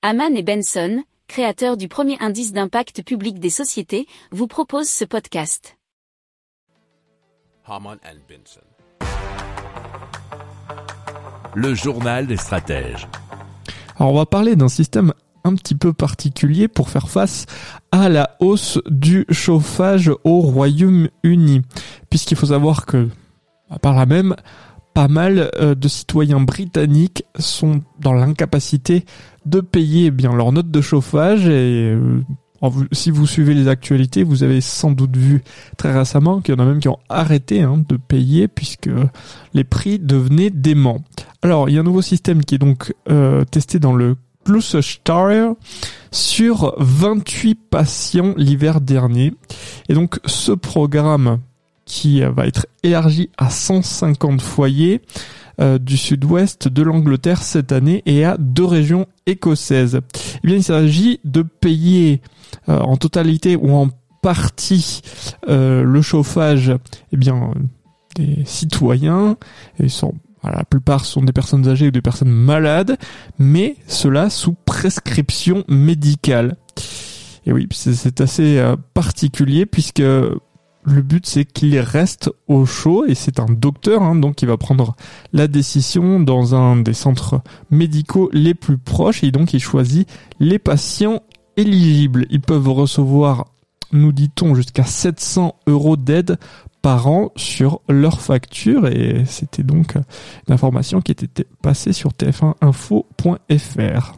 Haman et Benson, créateurs du premier indice d'impact public des sociétés, vous proposent ce podcast. Haman and Benson. Le journal des stratèges. Alors on va parler d'un système un petit peu particulier pour faire face à la hausse du chauffage au Royaume-Uni. Puisqu'il faut savoir que, par là même, pas mal euh, de citoyens britanniques sont dans l'incapacité de payer eh bien leur note de chauffage et euh, si vous suivez les actualités, vous avez sans doute vu très récemment qu'il y en a même qui ont arrêté hein, de payer puisque les prix devenaient déments. Alors, il y a un nouveau système qui est donc euh, testé dans le Gloucestershire sur 28 patients l'hiver dernier. Et donc, ce programme qui va être élargi à 150 foyers euh, du sud-ouest de l'Angleterre cette année et à deux régions écossaises. Eh bien, il s'agit de payer euh, en totalité ou en partie euh, le chauffage eh bien, des citoyens. Ils sont, la plupart sont des personnes âgées ou des personnes malades, mais cela sous prescription médicale. Et oui, c'est assez particulier puisque le but c'est qu'il reste au chaud et c'est un docteur hein, donc qui va prendre la décision dans un des centres médicaux les plus proches et donc il choisit les patients éligibles. Ils peuvent recevoir, nous dit-on, jusqu'à 700 euros d'aide par an sur leur facture et c'était donc une information qui était passée sur tf1info.fr.